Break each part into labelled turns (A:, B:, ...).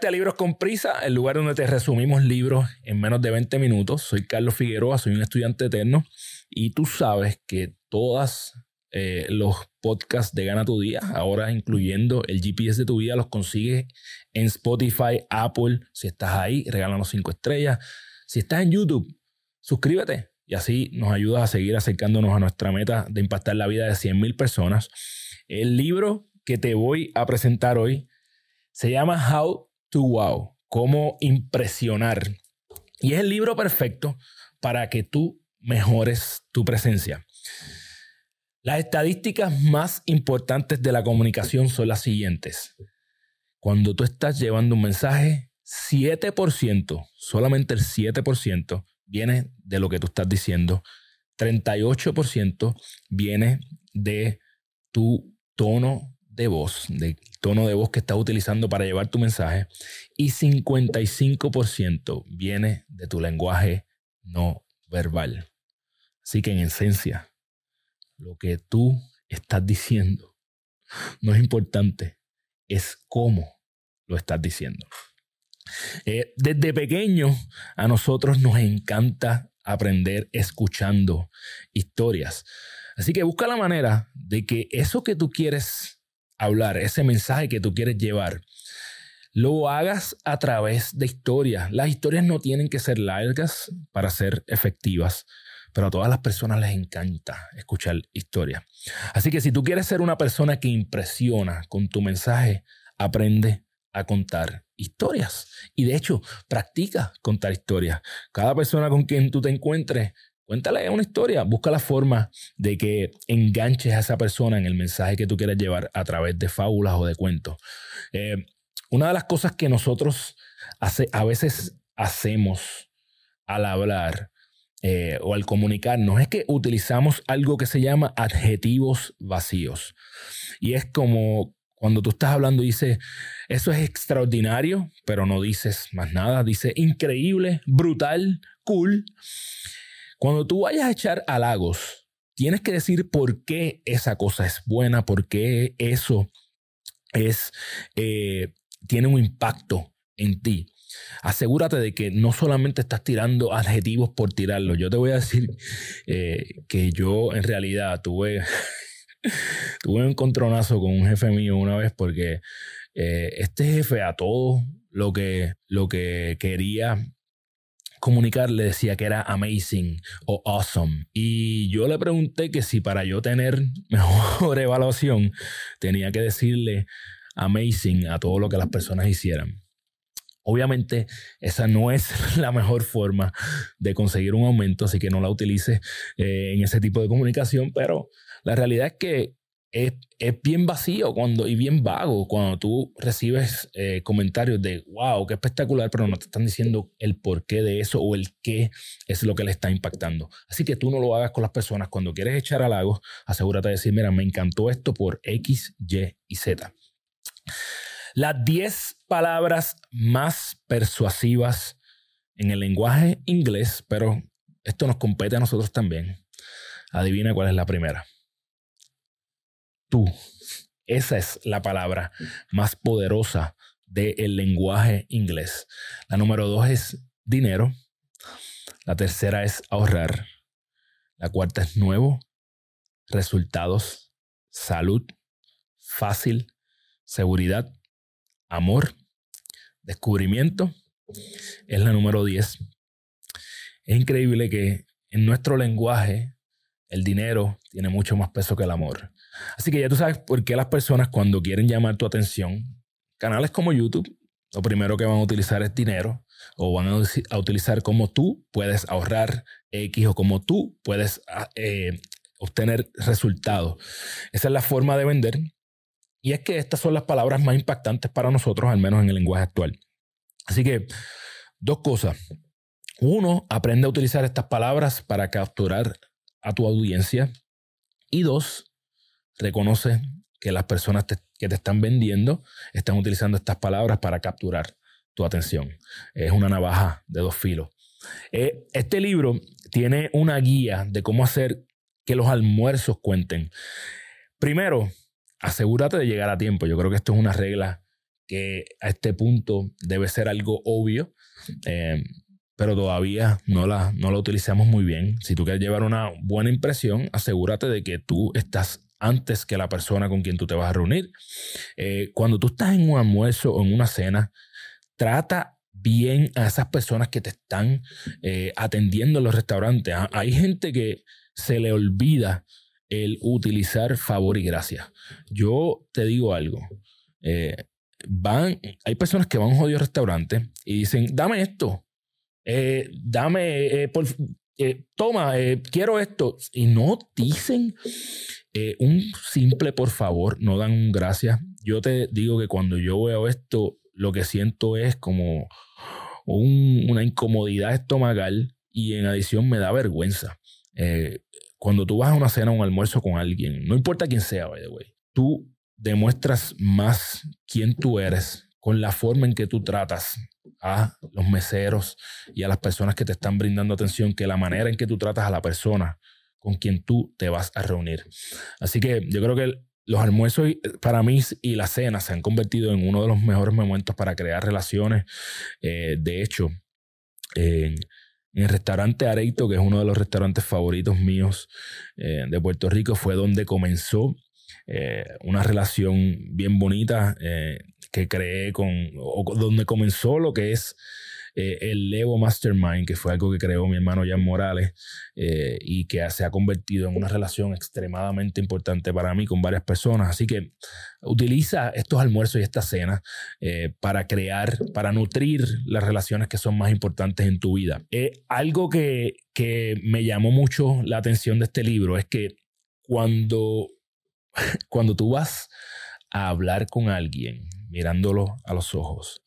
A: Llegaste a Libros con Prisa, el lugar donde te resumimos libros en menos de 20 minutos. Soy Carlos Figueroa, soy un estudiante eterno y tú sabes que todas eh, los podcasts de Gana tu Día, ahora incluyendo el GPS de tu vida, los consigues en Spotify, Apple. Si estás ahí, regálanos cinco estrellas. Si estás en YouTube, suscríbete y así nos ayudas a seguir acercándonos a nuestra meta de impactar la vida de 100.000 personas. El libro que te voy a presentar hoy se llama How to Wow, cómo impresionar. Y es el libro perfecto para que tú mejores tu presencia. Las estadísticas más importantes de la comunicación son las siguientes. Cuando tú estás llevando un mensaje, 7%, solamente el 7% viene de lo que tú estás diciendo. 38% viene de tu tono de voz, del tono de voz que estás utilizando para llevar tu mensaje, y 55% viene de tu lenguaje no verbal. Así que en esencia, lo que tú estás diciendo no es importante, es cómo lo estás diciendo. Eh, desde pequeño a nosotros nos encanta aprender escuchando historias. Así que busca la manera de que eso que tú quieres hablar, ese mensaje que tú quieres llevar, lo hagas a través de historias. Las historias no tienen que ser largas para ser efectivas, pero a todas las personas les encanta escuchar historias. Así que si tú quieres ser una persona que impresiona con tu mensaje, aprende a contar historias. Y de hecho, practica contar historias. Cada persona con quien tú te encuentres Cuéntale una historia, busca la forma de que enganches a esa persona en el mensaje que tú quieres llevar a través de fábulas o de cuentos. Eh, una de las cosas que nosotros hace, a veces hacemos al hablar eh, o al comunicarnos es que utilizamos algo que se llama adjetivos vacíos. Y es como cuando tú estás hablando y dices, eso es extraordinario, pero no dices más nada. Dice increíble, brutal, cool. Cuando tú vayas a echar halagos, tienes que decir por qué esa cosa es buena, por qué eso es, eh, tiene un impacto en ti. Asegúrate de que no solamente estás tirando adjetivos por tirarlos. Yo te voy a decir eh, que yo en realidad tuve, tuve un encontronazo con un jefe mío una vez porque eh, este jefe a todo lo que, lo que quería comunicar le decía que era amazing o awesome. Y yo le pregunté que si para yo tener mejor evaluación tenía que decirle amazing a todo lo que las personas hicieran. Obviamente esa no es la mejor forma de conseguir un aumento, así que no la utilice eh, en ese tipo de comunicación, pero la realidad es que es, bien vacío cuando, y bien vago cuando tú recibes eh, comentarios de, wow, qué espectacular, pero no te están diciendo el porqué de eso o el qué es lo que le está impactando. Así que tú no lo hagas con las personas. Cuando quieres echar halagos, asegúrate de decir, mira, me encantó esto por X, Y y Z. Las 10 palabras más persuasivas en el lenguaje inglés, pero esto nos compete a nosotros también. Adivina cuál es la primera tú. Esa es la palabra más poderosa del lenguaje inglés. La número dos es dinero. La tercera es ahorrar. La cuarta es nuevo. Resultados. Salud. Fácil. Seguridad. Amor. Descubrimiento. Es la número diez. Es increíble que en nuestro lenguaje el dinero tiene mucho más peso que el amor. Así que ya tú sabes por qué las personas cuando quieren llamar tu atención, canales como YouTube, lo primero que van a utilizar es dinero o van a, utilizar cómo tú puedes ahorrar X o cómo tú puedes ah, eh, obtener resultados. Esa es la forma de vender. Y es que estas son las palabras más impactantes para nosotros, al menos en el lenguaje actual. Así que, dos cosas. Uno, aprende a utilizar estas palabras para capturar a tu audiencia. Y dos, reconoce que las personas que te están vendiendo están utilizando estas palabras para capturar tu atención. Es una navaja de dos filos. Eh, este libro tiene una guía de cómo hacer que los almuerzos cuenten. Primero, asegúrate de llegar a tiempo. Yo creo que esto es una regla que a este punto debe ser algo obvio, eh, pero todavía no la, no la utilizamos muy bien. Si tú quieres llevar una buena impresión, asegúrate de que tú estás antes que la persona con quien tú te vas a reunir. Eh, cuando tú estás en un almuerzo o en una cena, trata bien a esas personas que te están eh, atendiendo en los restaurantes. Ah, hay gente que se le olvida el utilizar favor y gracia. Yo te digo algo. Eh, van, hay personas que van a un jodido restaurante y dicen, dame esto, dame, por, toma, quiero esto. Y no dicen eh, un simple por favor, no dan un gracias. Yo te digo que cuando yo veo esto, lo que siento es como una incomodidad estomacal y en adición me da vergüenza. Eh, cuando tú vas a una cena o un almuerzo con alguien, no importa quién sea, by the way, tú demuestras más quién tú eres con la forma en que tú tratas a los meseros y a las personas que te están brindando atención que la manera en que tú tratas a la persona con quien tú te vas a reunir. Así que yo creo que los almuerzos para mí y la cena se han convertido en uno de los mejores momentos para crear relaciones. Eh, de hecho, en, el restaurante Areito, que es uno de los restaurantes favoritos míos eh, de Puerto Rico, fue donde comenzó eh, una relación bien bonita que creé con, donde comenzó lo que es eh, el Lego Mastermind, que fue algo que creó mi hermano Jan Morales eh, y que se ha convertido en una relación extremadamente importante para mí con varias personas. Así que utiliza estos almuerzos y estas cenas eh, para crear, para nutrir las relaciones que son más importantes en tu vida. algo que, que me llamó mucho la atención de este libro es que cuando, cuando tú vas a hablar con alguien, mirándolo a los ojos,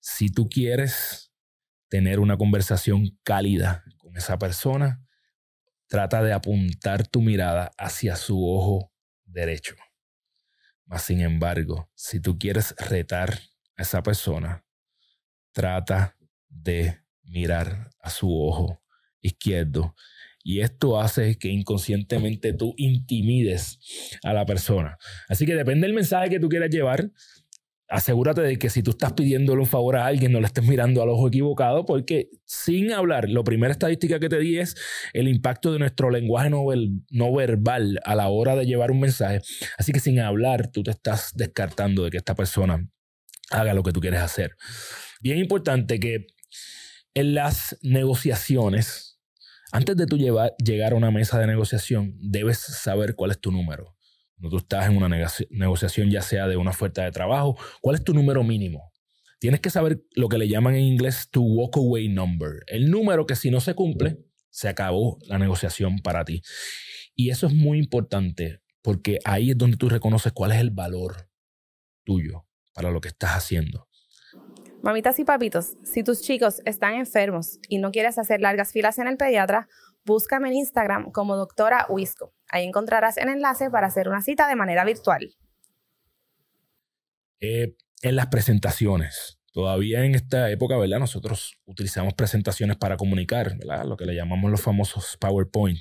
A: si tú quieres tener una conversación cálida con esa persona, trata de apuntar tu mirada hacia su ojo derecho. Mas, sin embargo, si tú quieres retar a esa persona, trata de mirar a su ojo izquierdo. Y esto hace que inconscientemente tú intimides a la persona. Así que depende del mensaje que tú quieras llevar asegúrate de que si tú estás pidiéndole un favor a alguien, no le estés mirando al ojo equivocado, porque sin hablar, la primera estadística que te di es el impacto de nuestro lenguaje no, no, verbal a la hora de llevar un mensaje. Así que sin hablar, tú te estás descartando de que esta persona haga lo que tú quieres hacer. Bien importante que en las negociaciones, antes de tú llegar a una mesa de negociación, debes saber cuál es tu número. Cuando tú estás en una negociación, ya sea de una oferta de trabajo, ¿cuál es tu número mínimo? Tienes que saber lo que le llaman en inglés tu walkaway number. El número que si no se cumple, se acabó la negociación para ti. Y eso es muy importante porque ahí es donde tú reconoces cuál es el valor tuyo para lo que estás haciendo.
B: Mamitas y papitos, si tus chicos están enfermos y no quieres hacer largas filas en el pediatra, búscame en Instagram como doctora Wisco. Ahí encontrarás el enlace para hacer una cita de manera virtual.
A: Eh, en las presentaciones, todavía en esta época, ¿verdad? Nosotros utilizamos presentaciones para comunicar, ¿verdad? Lo que le llamamos los famosos PowerPoint.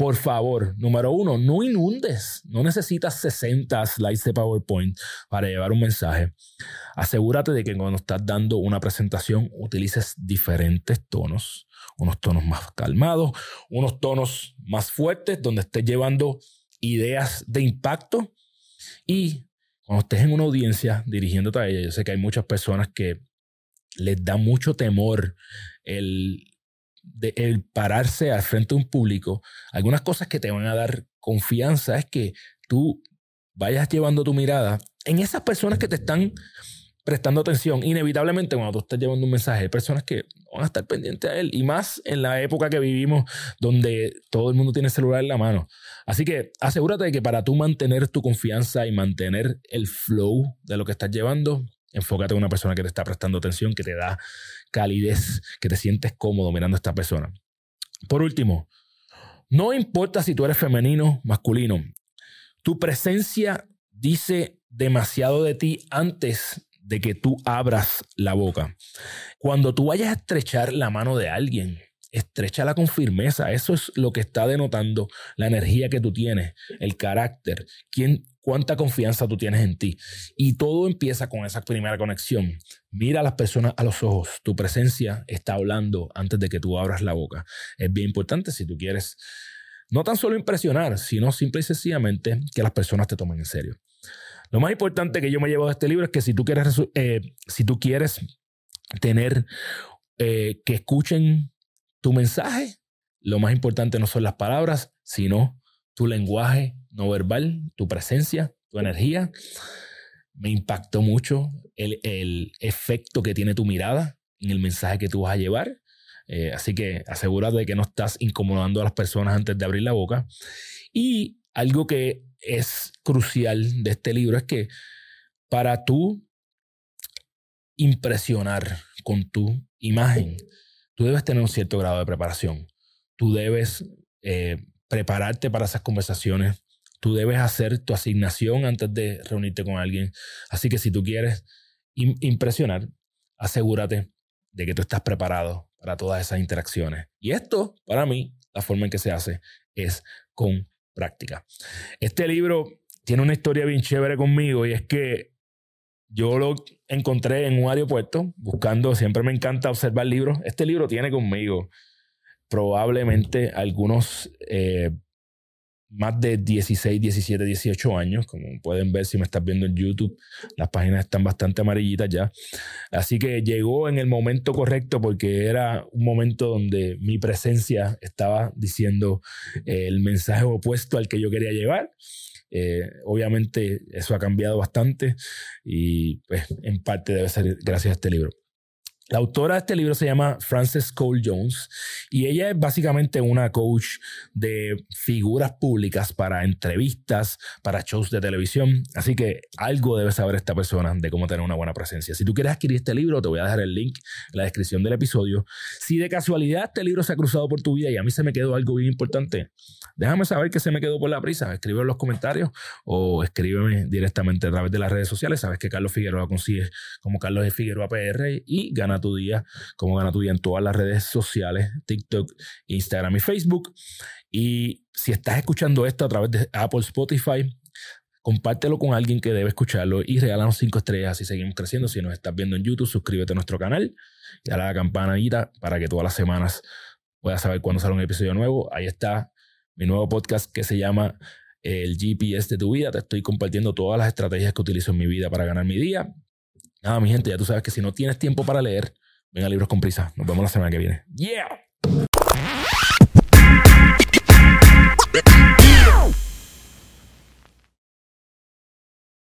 A: Por favor, número uno, no inundes. No necesitas 60 slides de PowerPoint para llevar un mensaje. Asegúrate de que cuando estás dando una presentación utilices diferentes tonos unos tonos más calmados, unos tonos más fuertes, donde estés llevando ideas de impacto. Y cuando estés en una audiencia dirigiéndote a ella, yo sé que hay muchas personas que les da mucho temor el, el pararse al frente de un público. Algunas cosas que te van a dar confianza es que tú vayas llevando tu mirada en esas personas que te están prestando atención. Inevitablemente, cuando tú estás llevando un mensaje, hay personas que van a estar pendientes a él. Y más en la época que vivimos, donde todo el mundo tiene celular en la mano. Así que asegúrate de que para tú mantener tu confianza y mantener el flow de lo que estás llevando, enfócate en una persona que te está prestando atención, que te da calidez, que te sientes cómodo mirando a esta persona. Por último, no importa si tú eres femenino, masculino, tu presencia dice demasiado de ti antes de que tú abras la boca. Cuando tú vayas a estrechar la mano de alguien, estrechala con firmeza. Eso es lo que está denotando la energía que tú tienes, el carácter, quién, cuánta confianza tú tienes en ti. Y todo empieza con esa primera conexión. Mira a las personas a los ojos. Tu presencia está hablando antes de que tú abras la boca. Es bien importante si tú quieres no tan solo impresionar, sino simple y sencillamente que las personas te tomen en serio. Lo más importante que yo me llevo de este libro es que si tú quieres, eh, si tú quieres tener eh, que escuchen tu mensaje, lo más importante no son las palabras, sino tu lenguaje no verbal, tu presencia, tu energía. Me impactó mucho el, efecto que tiene tu mirada en el mensaje que tú vas a llevar. Eh, así que asegúrate de que no estás incomodando a las personas antes de abrir la boca. Y algo que es crucial de este libro es que para tú impresionar con tu imagen, tú debes tener un cierto grado de preparación. Tú debes eh, prepararte para esas conversaciones. Tú debes hacer tu asignación antes de reunirte con alguien. Así que si tú quieres impresionar, asegúrate de que tú estás preparado para todas esas interacciones. Y esto, para mí, la forma en que se hace es con práctica. Este libro tiene una historia bien chévere conmigo y es que yo lo encontré en un aeropuerto buscando, siempre me encanta observar libros. Este libro tiene conmigo probablemente algunos eh, más de 16, 17, 18 años. Como pueden ver si me estás viendo en YouTube, las páginas están bastante amarillitas ya. Así que llegó en el momento correcto porque era un momento donde mi presencia estaba diciendo eh, el mensaje opuesto al que yo quería llevar. Eh, obviamente eso ha cambiado bastante y pues en parte debe ser gracias a este libro. La autora de este libro se llama Frances Cole Jones y ella es básicamente una coach de figuras públicas para entrevistas, para shows de televisión. Así que algo debe saber esta persona de cómo tener una buena presencia. Si tú quieres adquirir este libro, te voy a dejar el link en la descripción del episodio. Si de casualidad este libro se ha cruzado por tu vida y a mí se me quedó algo bien importante, déjame saber que se me quedó por la prisa. Escribe en los comentarios o escríbeme directamente a través de las redes sociales. Sabes que Carlos Figueroa consigue como Carlos de Figueroa PR y gana tu día, como gana tu día en todas las redes sociales, TikTok, Instagram y Facebook. Y si estás escuchando esto a través de Apple, Spotify, compártelo con alguien que debe escucharlo y regálanos cinco estrellas y seguimos creciendo. Si nos estás viendo en YouTube, suscríbete a nuestro canal y a la campanita para que todas las semanas puedas saber cuándo sale un episodio nuevo. Ahí está mi nuevo podcast que se llama el GPS de tu vida. Te estoy compartiendo todas las estrategias que utilizo en mi vida para ganar mi día. Nada, mi gente, ya tú sabes que si no tienes tiempo para leer, Venga, libros con prisa. Nos vemos la semana que viene. Yeah.